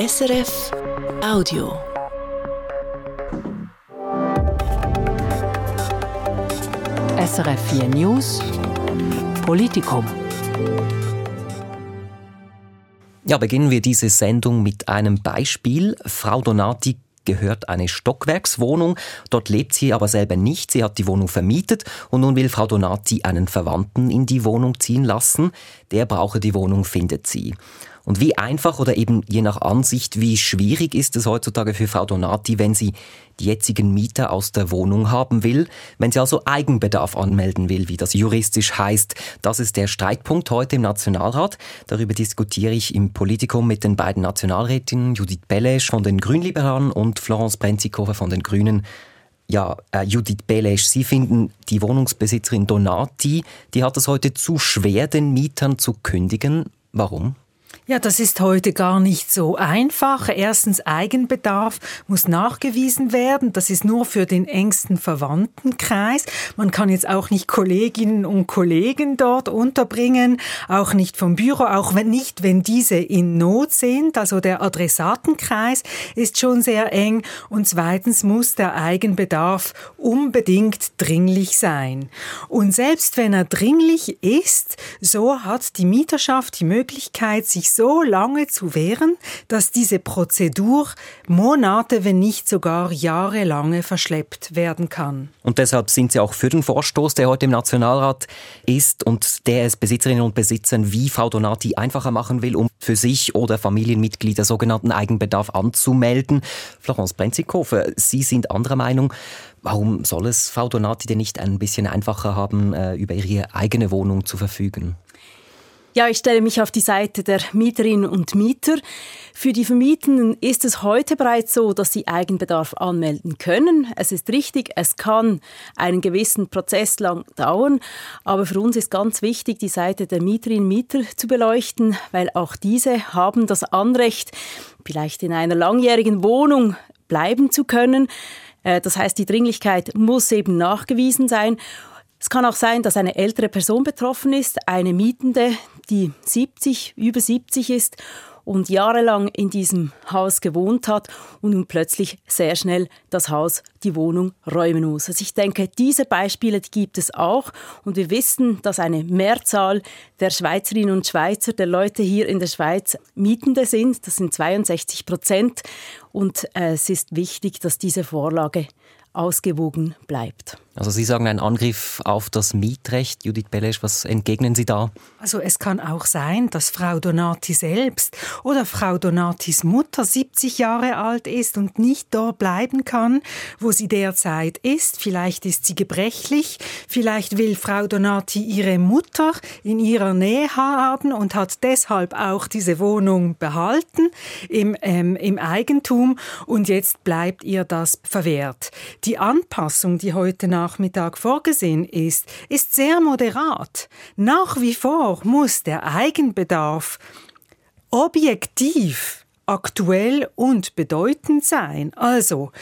SRF Audio. SRF 4 News Politikum. Ja, beginnen wir diese Sendung mit einem Beispiel. Frau Donati gehört eine Stockwerkswohnung. Dort lebt sie aber selber nicht. Sie hat die Wohnung vermietet und nun will Frau Donati einen Verwandten in die Wohnung ziehen lassen. Der brauche die Wohnung, findet sie. Und wie einfach oder eben je nach Ansicht, wie schwierig ist es heutzutage für Frau Donati, wenn sie die jetzigen Mieter aus der Wohnung haben will, wenn sie also Eigenbedarf anmelden will, wie das juristisch heißt. Das ist der Streitpunkt heute im Nationalrat. Darüber diskutiere ich im Politikum mit den beiden Nationalrätinnen Judith Bellesch von den Grünliberalen und Florence Brenzikofer von den Grünen. Ja, äh, Judith Belesch, Sie finden die Wohnungsbesitzerin Donati, die hat es heute zu schwer, den Mietern zu kündigen. Warum? Ja, das ist heute gar nicht so einfach. Erstens, Eigenbedarf muss nachgewiesen werden. Das ist nur für den engsten Verwandtenkreis. Man kann jetzt auch nicht Kolleginnen und Kollegen dort unterbringen, auch nicht vom Büro, auch wenn nicht, wenn diese in Not sind. Also der Adressatenkreis ist schon sehr eng. Und zweitens muss der Eigenbedarf unbedingt dringlich sein. Und selbst wenn er dringlich ist, so hat die Mieterschaft die Möglichkeit, sich lange zu wehren, dass diese Prozedur Monate, wenn nicht sogar jahrelange verschleppt werden kann. Und deshalb sind Sie auch für den Vorstoß, der heute im Nationalrat ist und der es Besitzerinnen und Besitzern wie Frau Donati einfacher machen will, um für sich oder Familienmitglieder sogenannten Eigenbedarf anzumelden. Florence Brenzikofer, Sie sind anderer Meinung. Warum soll es Frau Donati denn nicht ein bisschen einfacher haben, äh, über ihre eigene Wohnung zu verfügen? Ja, ich stelle mich auf die Seite der Mieterinnen und Mieter. Für die Vermietenden ist es heute bereits so, dass sie Eigenbedarf anmelden können. Es ist richtig, es kann einen gewissen Prozess lang dauern, aber für uns ist ganz wichtig, die Seite der Mieterinnen und Mieter zu beleuchten, weil auch diese haben das Anrecht, vielleicht in einer langjährigen Wohnung bleiben zu können. Äh, das heißt, die Dringlichkeit muss eben nachgewiesen sein. Es kann auch sein, dass eine ältere Person betroffen ist, eine Mietende, die 70, über 70 ist und jahrelang in diesem Haus gewohnt hat und nun plötzlich sehr schnell das Haus, die Wohnung räumen muss. Also ich denke, diese Beispiele die gibt es auch und wir wissen, dass eine Mehrzahl der Schweizerinnen und Schweizer, der Leute hier in der Schweiz Mietende sind. Das sind 62 Prozent und äh, es ist wichtig, dass diese Vorlage ausgewogen bleibt. Also Sie sagen ein Angriff auf das Mietrecht. Judith Belesch, was entgegnen Sie da? Also es kann auch sein, dass Frau Donati selbst oder Frau Donatis Mutter 70 Jahre alt ist und nicht dort bleiben kann, wo sie derzeit ist. Vielleicht ist sie gebrechlich, vielleicht will Frau Donati ihre Mutter in ihrer Nähe haben und hat deshalb auch diese Wohnung behalten im, ähm, im Eigentum und jetzt bleibt ihr das verwehrt. Die Anpassung, die heute Nachmittag vorgesehen ist, ist sehr moderat. Nach wie vor muss der Eigenbedarf objektiv aktuell und bedeutend sein. Also,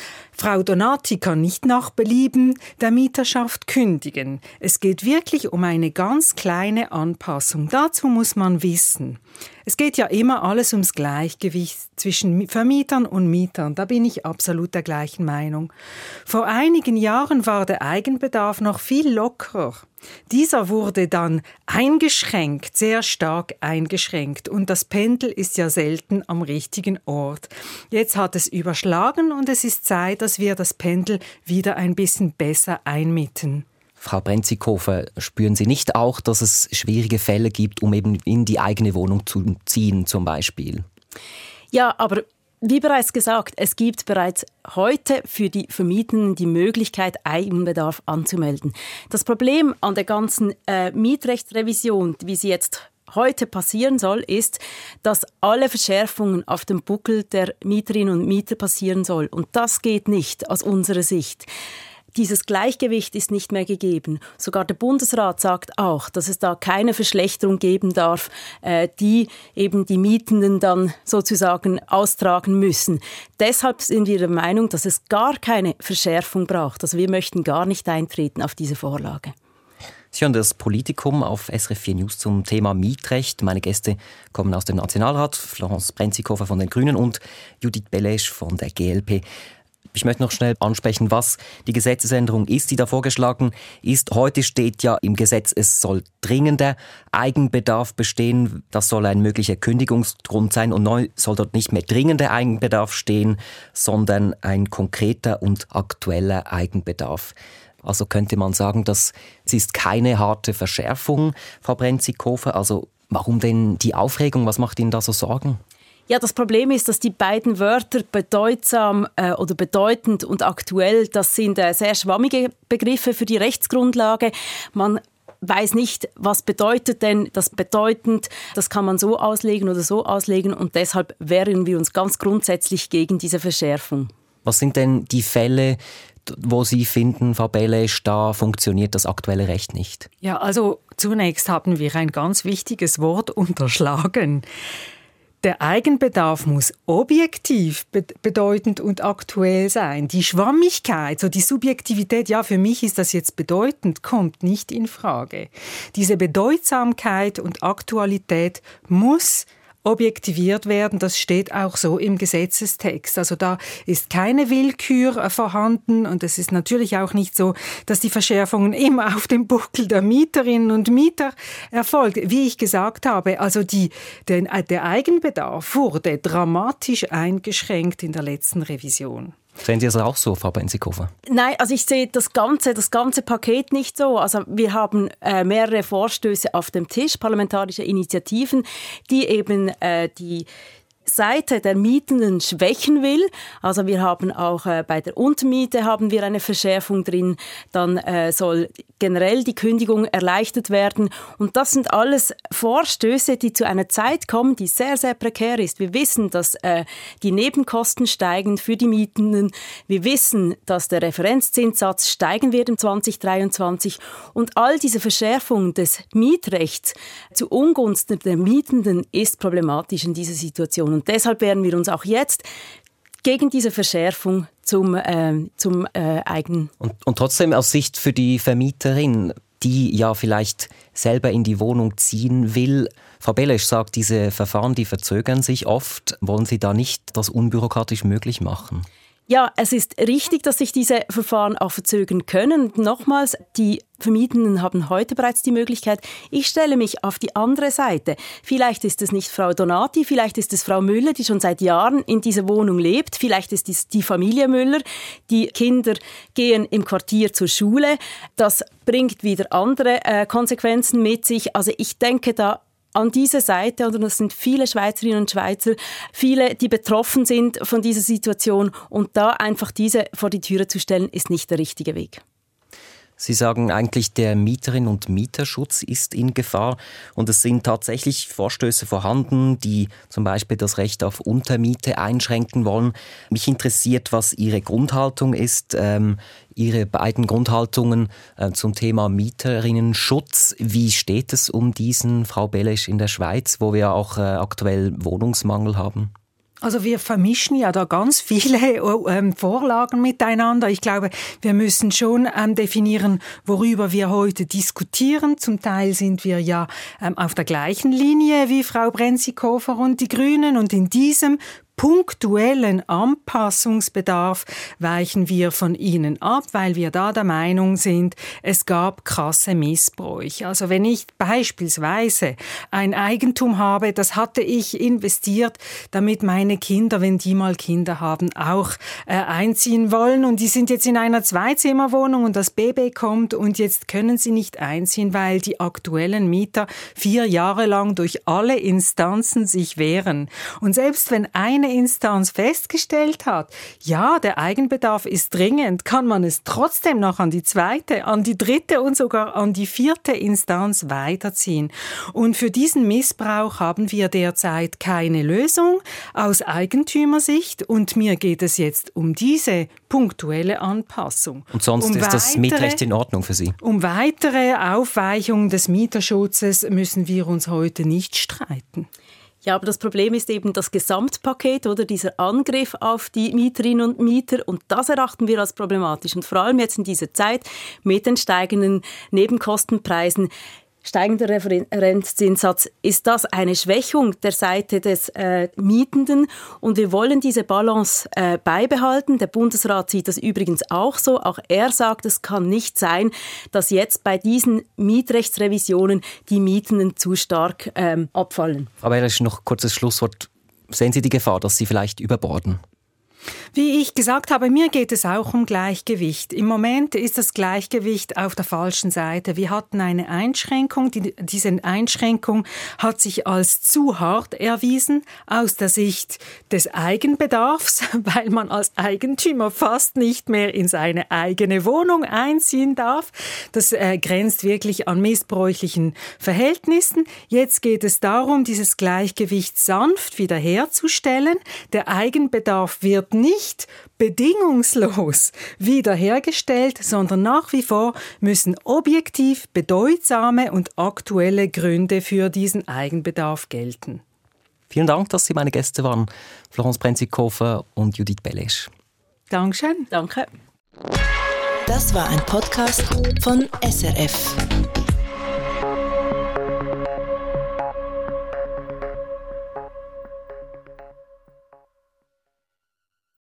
Frau Donati kann nicht nach Belieben der Mieterschaft kündigen. Es geht wirklich um eine ganz kleine Anpassung. Dazu muss man wissen. Es geht ja immer alles ums Gleichgewicht zwischen Vermietern und Mietern. Da bin ich absolut der gleichen Meinung. Vor einigen Jahren war der Eigenbedarf noch viel lockerer. Dieser wurde dann eingeschränkt, sehr stark eingeschränkt und das Pendel ist ja selten am richtigen Ort. Jetzt hat es überschlagen und es ist Zeit, dass wir das Pendel wieder ein bisschen besser einmitten. Frau Brenzikofer, spüren Sie nicht auch, dass es schwierige Fälle gibt, um eben in die eigene Wohnung zu ziehen zum Beispiel? Ja, aber wie bereits gesagt, es gibt bereits heute für die Vermietenden die Möglichkeit, Eigenbedarf anzumelden. Das Problem an der ganzen äh, Mietrechtsrevision, wie sie jetzt heute passieren soll, ist, dass alle Verschärfungen auf dem Buckel der Mieterinnen und Mieter passieren soll. Und das geht nicht aus unserer Sicht. Dieses Gleichgewicht ist nicht mehr gegeben. Sogar der Bundesrat sagt auch, dass es da keine Verschlechterung geben darf, äh, die eben die Mietenden dann sozusagen austragen müssen. Deshalb sind wir der Meinung, dass es gar keine Verschärfung braucht. Also wir möchten gar nicht eintreten auf diese Vorlage. Sie hören das Politikum auf SRF 4 News zum Thema Mietrecht. Meine Gäste kommen aus dem Nationalrat, Florence Brenzikofer von den Grünen und Judith Belesch von der GLP. Ich möchte noch schnell ansprechen, was die Gesetzesänderung ist, die da vorgeschlagen ist. Heute steht ja im Gesetz, es soll dringender Eigenbedarf bestehen. Das soll ein möglicher Kündigungsgrund sein. Und neu soll dort nicht mehr dringender Eigenbedarf stehen, sondern ein konkreter und aktueller Eigenbedarf. Also könnte man sagen, das ist keine harte Verschärfung, Frau Brenzikofer. Also warum denn die Aufregung? Was macht Ihnen da so Sorgen? Ja, das Problem ist, dass die beiden Wörter bedeutsam äh, oder bedeutend und aktuell, das sind äh, sehr schwammige Begriffe für die Rechtsgrundlage. Man weiß nicht, was bedeutet denn das bedeutend. Das kann man so auslegen oder so auslegen und deshalb wehren wir uns ganz grundsätzlich gegen diese Verschärfung. Was sind denn die Fälle, wo Sie finden, Frau Belesch, da funktioniert das aktuelle Recht nicht? Ja, also zunächst haben wir ein ganz wichtiges Wort unterschlagen. Der Eigenbedarf muss objektiv bedeutend und aktuell sein. Die Schwammigkeit, so die Subjektivität, ja, für mich ist das jetzt bedeutend, kommt nicht in Frage. Diese Bedeutsamkeit und Aktualität muss objektiviert werden. Das steht auch so im Gesetzestext. Also da ist keine Willkür äh, vorhanden und es ist natürlich auch nicht so, dass die Verschärfungen immer auf dem Buckel der Mieterinnen und Mieter erfolgt. Wie ich gesagt habe, also die, der, der Eigenbedarf wurde dramatisch eingeschränkt in der letzten Revision. Sehen Sie es auch so, Frau Benzikofer? Nein, also ich sehe das ganze, das ganze Paket nicht so. Also wir haben äh, mehrere Vorstöße auf dem Tisch, parlamentarische Initiativen, die eben äh, die Seite der Mietenden schwächen will. Also wir haben auch äh, bei der Untermiete haben wir eine Verschärfung drin. Dann äh, soll generell die Kündigung erleichtert werden. Und das sind alles Vorstöße, die zu einer Zeit kommen, die sehr, sehr prekär ist. Wir wissen, dass äh, die Nebenkosten steigen für die Mietenden. Wir wissen, dass der Referenzzinssatz steigen wird im 2023. Und all diese Verschärfung des Mietrechts zu Ungunsten der Mietenden ist problematisch in dieser Situation. Und deshalb werden wir uns auch jetzt gegen diese Verschärfung zum, äh, zum äh, Eigen. Und, und trotzdem aus Sicht für die Vermieterin, die ja vielleicht selber in die Wohnung ziehen will. Frau Belesch sagt, diese Verfahren, die verzögern sich oft. Wollen Sie da nicht das unbürokratisch möglich machen? Ja, es ist richtig, dass sich diese Verfahren auch verzögern können. Nochmals, die Vermietenden haben heute bereits die Möglichkeit. Ich stelle mich auf die andere Seite. Vielleicht ist es nicht Frau Donati, vielleicht ist es Frau Müller, die schon seit Jahren in dieser Wohnung lebt. Vielleicht ist es die Familie Müller. Die Kinder gehen im Quartier zur Schule. Das bringt wieder andere äh, Konsequenzen mit sich. Also ich denke da an diese Seite, und das sind viele Schweizerinnen und Schweizer, viele, die betroffen sind von dieser Situation, und da einfach diese vor die Türe zu stellen, ist nicht der richtige Weg. Sie sagen eigentlich, der Mieterin- und Mieterschutz ist in Gefahr und es sind tatsächlich Vorstöße vorhanden, die zum Beispiel das Recht auf Untermiete einschränken wollen. Mich interessiert, was Ihre Grundhaltung ist, ähm, Ihre beiden Grundhaltungen äh, zum Thema Mieterinnenschutz. Wie steht es um diesen, Frau Belesch, in der Schweiz, wo wir auch äh, aktuell Wohnungsmangel haben? Also wir vermischen ja da ganz viele ähm, Vorlagen miteinander. Ich glaube, wir müssen schon ähm, definieren, worüber wir heute diskutieren. Zum Teil sind wir ja ähm, auf der gleichen Linie wie Frau Brenzikofer und die Grünen. Und in diesem punktuellen Anpassungsbedarf weichen wir von ihnen ab, weil wir da der Meinung sind, es gab krasse Missbräuche. Also wenn ich beispielsweise ein Eigentum habe, das hatte ich investiert, damit meine Kinder, wenn die mal Kinder haben, auch äh, einziehen wollen und die sind jetzt in einer Zweizimmerwohnung und das Baby kommt und jetzt können sie nicht einziehen, weil die aktuellen Mieter vier Jahre lang durch alle Instanzen sich wehren. Und selbst wenn eine eine Instanz festgestellt hat, ja, der Eigenbedarf ist dringend, kann man es trotzdem noch an die zweite, an die dritte und sogar an die vierte Instanz weiterziehen. Und für diesen Missbrauch haben wir derzeit keine Lösung aus Eigentümersicht und mir geht es jetzt um diese punktuelle Anpassung. Und sonst um ist weitere, das Mietrecht in Ordnung für Sie? Um weitere Aufweichung des Mieterschutzes müssen wir uns heute nicht streiten. Ja, aber das Problem ist eben das Gesamtpaket oder? Dieser Angriff auf die Mieterinnen und Mieter. Und das erachten wir als problematisch. Und vor allem jetzt in dieser Zeit mit den steigenden Nebenkostenpreisen steigender Referenzzinssatz, ist das eine Schwächung der Seite des äh, Mietenden. Und wir wollen diese Balance äh, beibehalten. Der Bundesrat sieht das übrigens auch so. Auch er sagt, es kann nicht sein, dass jetzt bei diesen Mietrechtsrevisionen die Mietenden zu stark ähm, abfallen. Aber das ist noch kurzes Schlusswort. Sehen Sie die Gefahr, dass sie vielleicht überborden? Wie ich gesagt habe, mir geht es auch um Gleichgewicht. Im Moment ist das Gleichgewicht auf der falschen Seite. Wir hatten eine Einschränkung. Die, diese Einschränkung hat sich als zu hart erwiesen aus der Sicht des Eigenbedarfs, weil man als Eigentümer fast nicht mehr in seine eigene Wohnung einziehen darf. Das äh, grenzt wirklich an missbräuchlichen Verhältnissen. Jetzt geht es darum, dieses Gleichgewicht sanft wiederherzustellen. Der Eigenbedarf wird nicht bedingungslos wiederhergestellt, sondern nach wie vor müssen objektiv bedeutsame und aktuelle Gründe für diesen Eigenbedarf gelten. Vielen Dank, dass Sie meine Gäste waren, Florence Brenzikofer und Judith Bellesch. Dankeschön. Danke. Das war ein Podcast von SRF.